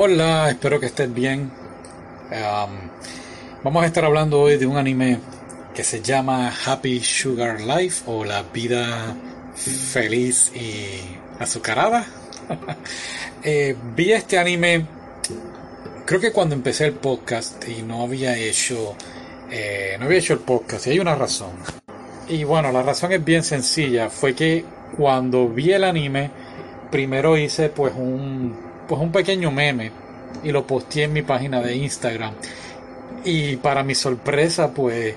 Hola, espero que estés bien. Vamos a estar hablando hoy de un anime que se llama Happy Sugar Life o La vida feliz y azucarada. Eh, vi este anime, creo que cuando empecé el podcast y no había hecho, eh, no había hecho el podcast y hay una razón. Y bueno, la razón es bien sencilla, fue que cuando vi el anime, primero hice pues un, pues un pequeño meme y lo posteé en mi página de Instagram. Y para mi sorpresa, pues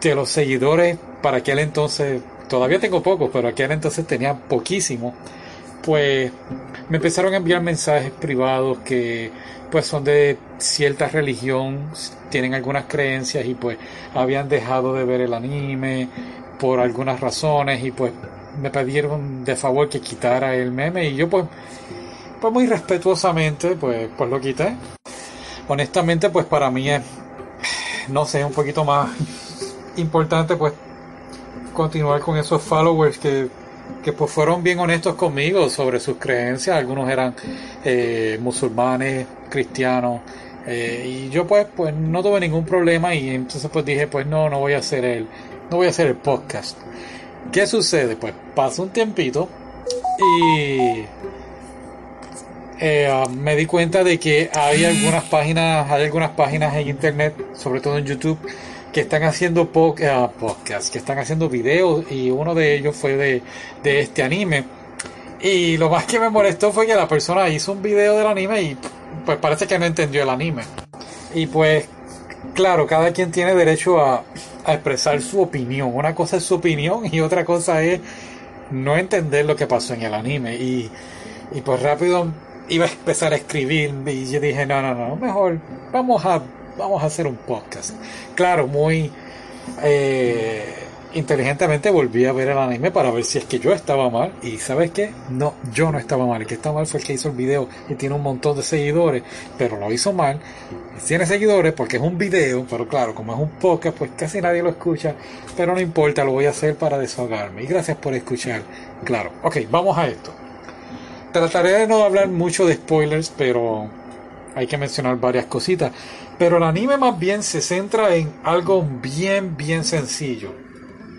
de los seguidores, para aquel entonces, todavía tengo pocos, pero aquel entonces tenía poquísimo, pues me empezaron a enviar mensajes privados que pues son de cierta religión, tienen algunas creencias y pues habían dejado de ver el anime por algunas razones y pues me pidieron de favor que quitara el meme y yo pues pues muy respetuosamente pues pues lo quité. Honestamente pues para mí es no sé, un poquito más importante pues continuar con esos followers que, que pues fueron bien honestos conmigo sobre sus creencias. Algunos eran eh, musulmanes, cristianos. Eh, y yo pues pues no tuve ningún problema y entonces pues dije pues no, no voy a hacer el, no voy a hacer el podcast. ¿Qué sucede? Pues pasa un tiempito y eh, me di cuenta de que hay algunas páginas, hay algunas páginas en internet, sobre todo en YouTube, que están haciendo po uh, podcasts, que están haciendo videos y uno de ellos fue de, de este anime. Y lo más que me molestó fue que la persona hizo un video del anime y pues parece que no entendió el anime. Y pues, claro, cada quien tiene derecho a, a expresar su opinión. Una cosa es su opinión y otra cosa es no entender lo que pasó en el anime. Y, y pues rápido iba a empezar a escribir y yo dije, no, no, no, mejor vamos a, vamos a hacer un podcast. Claro, muy eh, inteligentemente volví a ver el anime para ver si es que yo estaba mal. Y sabes qué? No, yo no estaba mal. El que estaba mal fue el que hizo el video y tiene un montón de seguidores, pero lo hizo mal. Tiene seguidores porque es un video, pero claro, como es un podcast, pues casi nadie lo escucha. Pero no importa, lo voy a hacer para desahogarme. Y gracias por escuchar. Claro, ok, vamos a esto. Trataré de no hablar mucho de spoilers, pero hay que mencionar varias cositas. Pero el anime más bien se centra en algo bien, bien sencillo.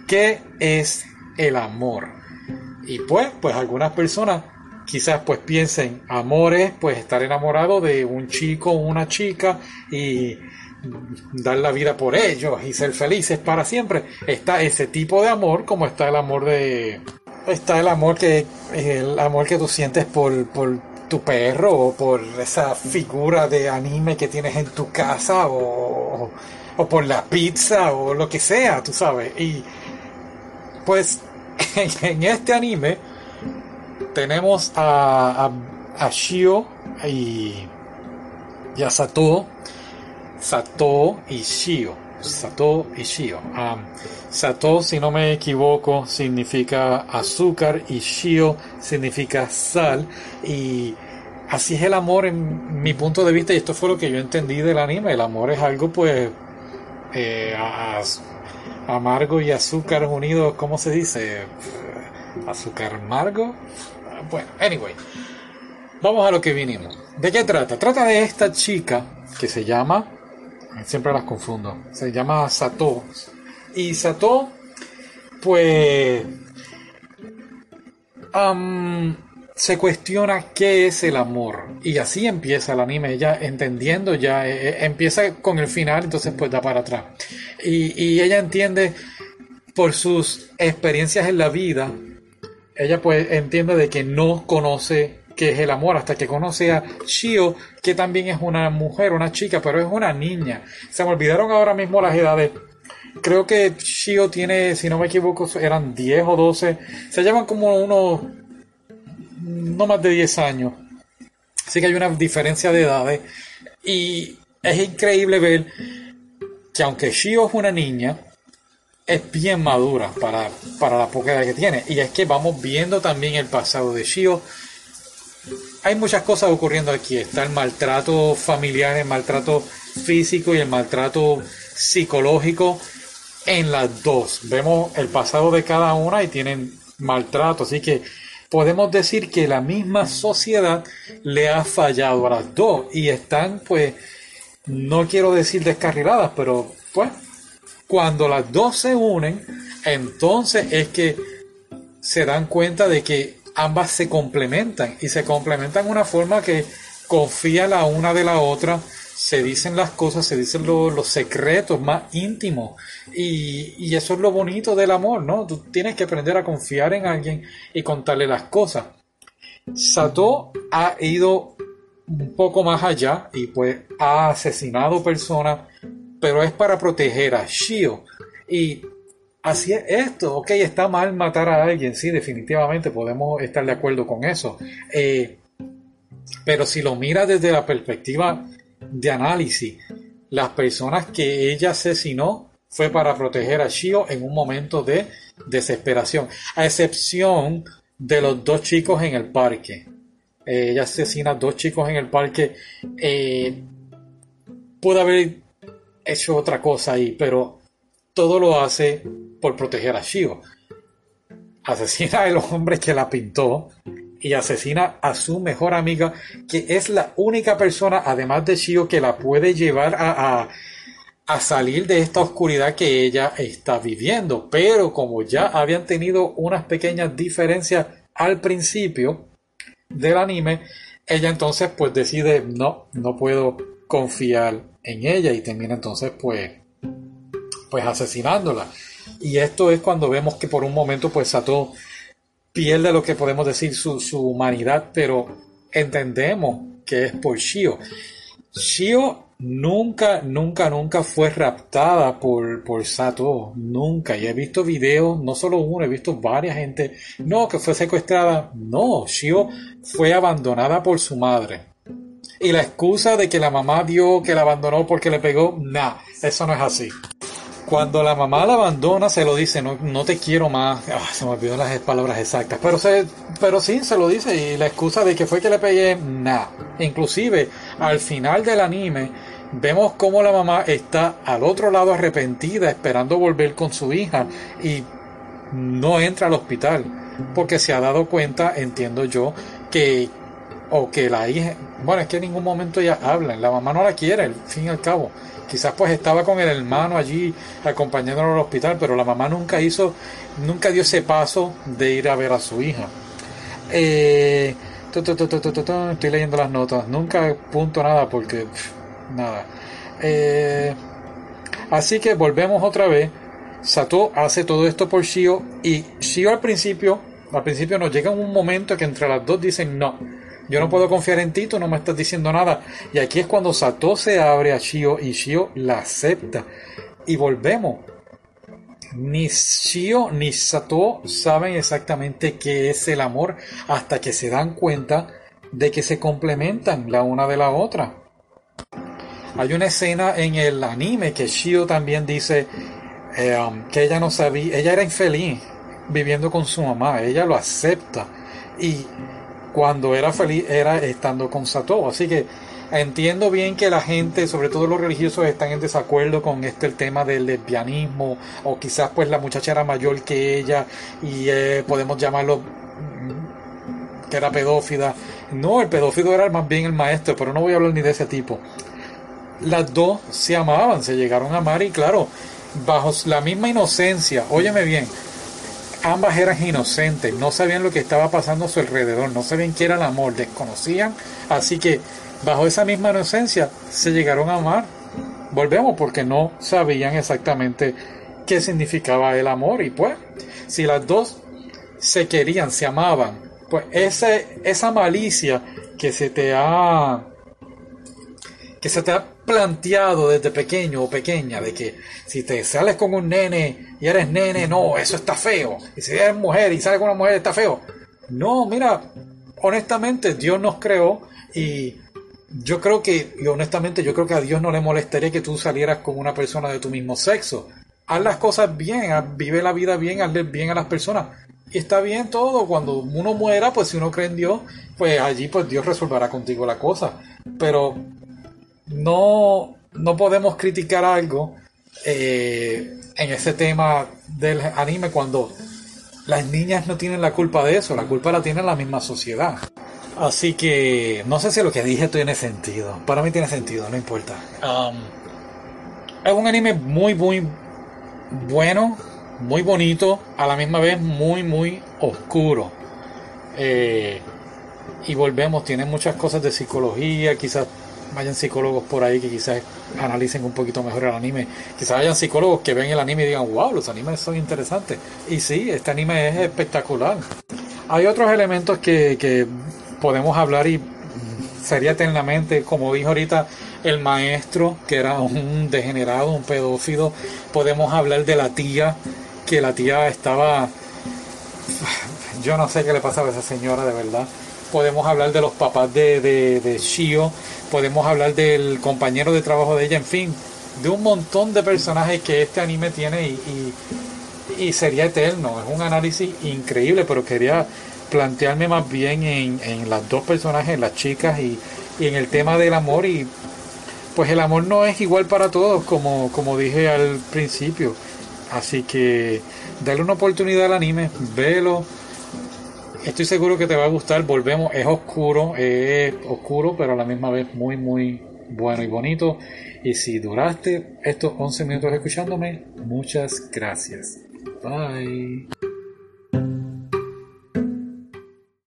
¿Qué es el amor? Y pues, pues algunas personas quizás pues piensen, amor es pues estar enamorado de un chico o una chica y dar la vida por ellos y ser felices para siempre. Está ese tipo de amor como está el amor de está el amor que el amor que tú sientes por, por tu perro o por esa figura de anime que tienes en tu casa o, o por la pizza o lo que sea, tú sabes. Y pues en este anime tenemos a, a, Shio y, y a Sato, Sato y Shio. Sato y Shio. Um, Sato, si no me equivoco, significa azúcar y Shio significa sal. Y así es el amor en mi punto de vista y esto fue lo que yo entendí del anime. El amor es algo pues eh, amargo y azúcar unidos, ¿cómo se dice? Azúcar amargo. Bueno, anyway. Vamos a lo que vinimos. ¿De qué trata? Trata de esta chica que se llama siempre las confundo. Se llama Sato. Y Sato, pues, se cuestiona qué es el amor. Y así empieza el anime, ella entendiendo, ya eh, eh, empieza con el final, entonces pues da para atrás. Y, y ella entiende por sus experiencias en la vida, ella pues entiende de que no conoce que es el amor, hasta que conoce a Shio, que también es una mujer, una chica, pero es una niña. Se me olvidaron ahora mismo las edades. Creo que Shio tiene, si no me equivoco, eran 10 o 12. Se llevan como unos, no más de 10 años. Así que hay una diferencia de edades. Y es increíble ver que aunque Shio es una niña, es bien madura para, para la poca edad que tiene. Y es que vamos viendo también el pasado de Shio hay muchas cosas ocurriendo aquí. Está el maltrato familiar, el maltrato físico y el maltrato psicológico en las dos. Vemos el pasado de cada una y tienen maltrato. Así que podemos decir que la misma sociedad le ha fallado a las dos y están pues, no quiero decir descarriladas, pero pues cuando las dos se unen, entonces es que se dan cuenta de que ambas se complementan y se complementan una forma que confía la una de la otra, se dicen las cosas, se dicen los secretos más íntimos y, y, eso es lo bonito del amor, ¿no? Tú tienes que aprender a confiar en alguien y contarle las cosas. Sato ha ido un poco más allá y pues ha asesinado personas, pero es para proteger a Shio. Y así es esto, ok, está mal matar a alguien, sí, definitivamente podemos estar de acuerdo con eso. Eh, pero si lo mira desde la perspectiva de análisis, las personas que ella asesinó fue para proteger a Shio en un momento de desesperación, a excepción de los dos chicos en el parque. Eh, ella asesina a dos chicos en el parque. Eh, pudo haber hecho otra cosa ahí, pero todo lo hace por proteger a Shio. Asesina al hombre que la pintó y asesina a su mejor amiga, que es la única persona, además de Shio, que la puede llevar a, a, salir de esta oscuridad que ella está viviendo. Pero como ya habían tenido unas pequeñas diferencias al principio del anime, ella entonces pues decide no, no puedo confiar en ella y termina entonces pues pues asesinándola. Y esto es cuando vemos que por un momento pues Sato pierde lo que podemos decir su, humanidad, pero entendemos que es por Shio. Shio nunca, nunca, nunca fue raptada por, por Sato, nunca. Y he visto videos, no solo uno, he visto varias gente, no, que fue secuestrada, no, Shio fue abandonada por su madre. Y la excusa de que la mamá dio que la abandonó porque le pegó, nah, eso no es así. Cuando la mamá la abandona, se lo dice, no, no te quiero más. Ah, se me olvidó las palabras exactas. Pero, se, pero sí, se lo dice. Y la excusa de que fue que le pegué, nada. Inclusive, al final del anime, vemos cómo la mamá está al otro lado arrepentida, esperando volver con su hija. Y no entra al hospital. Porque se ha dado cuenta, entiendo yo, que, o que la hija, bueno, es que en ningún momento ella habla, la mamá no la quiere, al fin y al cabo. Quizás pues estaba con el hermano allí acompañándolo al hospital, pero la mamá nunca hizo, nunca dio ese paso de ir a ver a su hija. Eh, estoy leyendo las notas, nunca punto nada porque nada. Eh, así que volvemos otra vez. Sato hace todo esto por Shio y Shio al principio, al principio nos llega un momento que entre las dos dicen no yo no puedo confiar en ti, tú no me estás diciendo nada. Y aquí es cuando Sato se abre a Shio y Shio la acepta. Y volvemos. Ni Shio ni Sato saben exactamente qué es el amor hasta que se dan cuenta de que se complementan la una de la otra. Hay una escena en el anime que Shio también dice eh, um, que ella no sabía, ella era infeliz viviendo con su mamá, ella lo acepta. Y cuando era feliz era estando con Sato. Así que entiendo bien que la gente, sobre todo los religiosos, están en desacuerdo con este el tema del lesbianismo o quizás pues la muchacha era mayor que ella y eh, podemos llamarlo mm, que era pedófila. No, el pedófilo era más bien el maestro, pero no voy a hablar ni de ese tipo. Las dos se amaban, se llegaron a amar y claro, bajo la misma inocencia, óyeme bien, ambas eran inocentes, no sabían lo que estaba pasando a su alrededor, no sabían qué era el amor, desconocían, así que bajo esa misma inocencia se llegaron a amar. Volvemos porque no sabían exactamente qué significaba el amor y pues si las dos se querían, se amaban, pues ese, esa malicia que se te ha que se te ha planteado desde pequeño o pequeña de que si te sales con un nene y eres nene, no, eso está feo. Y si eres mujer y sales con una mujer, está feo. No, mira, honestamente Dios nos creó y yo creo que, y honestamente yo creo que a Dios no le molestaría que tú salieras con una persona de tu mismo sexo. Haz las cosas bien, vive la vida bien, hazle bien a las personas. Y está bien todo, cuando uno muera, pues si uno cree en Dios, pues allí pues Dios resolverá contigo la cosa. Pero no, no podemos criticar algo eh, en ese tema del anime cuando las niñas no tienen la culpa de eso, la culpa la tiene la misma sociedad. Así que no sé si lo que dije tiene sentido. Para mí tiene sentido, no importa. Um, es un anime muy, muy bueno, muy bonito, a la misma vez muy, muy oscuro. Eh, y volvemos, tiene muchas cosas de psicología, quizás vayan psicólogos por ahí que quizás analicen un poquito mejor el anime. Quizás hayan psicólogos que ven el anime y digan, wow, los animes son interesantes. Y sí, este anime es espectacular. Hay otros elementos que, que podemos hablar y sería eternamente, como dijo ahorita el maestro, que era un degenerado, un pedófilo. Podemos hablar de la tía, que la tía estaba... Yo no sé qué le pasaba a esa señora de verdad podemos hablar de los papás de, de, Shio, podemos hablar del compañero de trabajo de ella, en fin, de un montón de personajes que este anime tiene y, sería eterno. Es un análisis increíble, pero quería plantearme más bien en, las dos personajes, las chicas y, y, en el tema del amor y pues el amor no es igual para todos como, como dije al principio. Así que dale una oportunidad al anime, velo Estoy seguro que te va a gustar. Volvemos, es oscuro, es oscuro, pero a la misma vez muy, muy bueno y bonito. Y si duraste estos 11 minutos escuchándome, muchas gracias. Bye.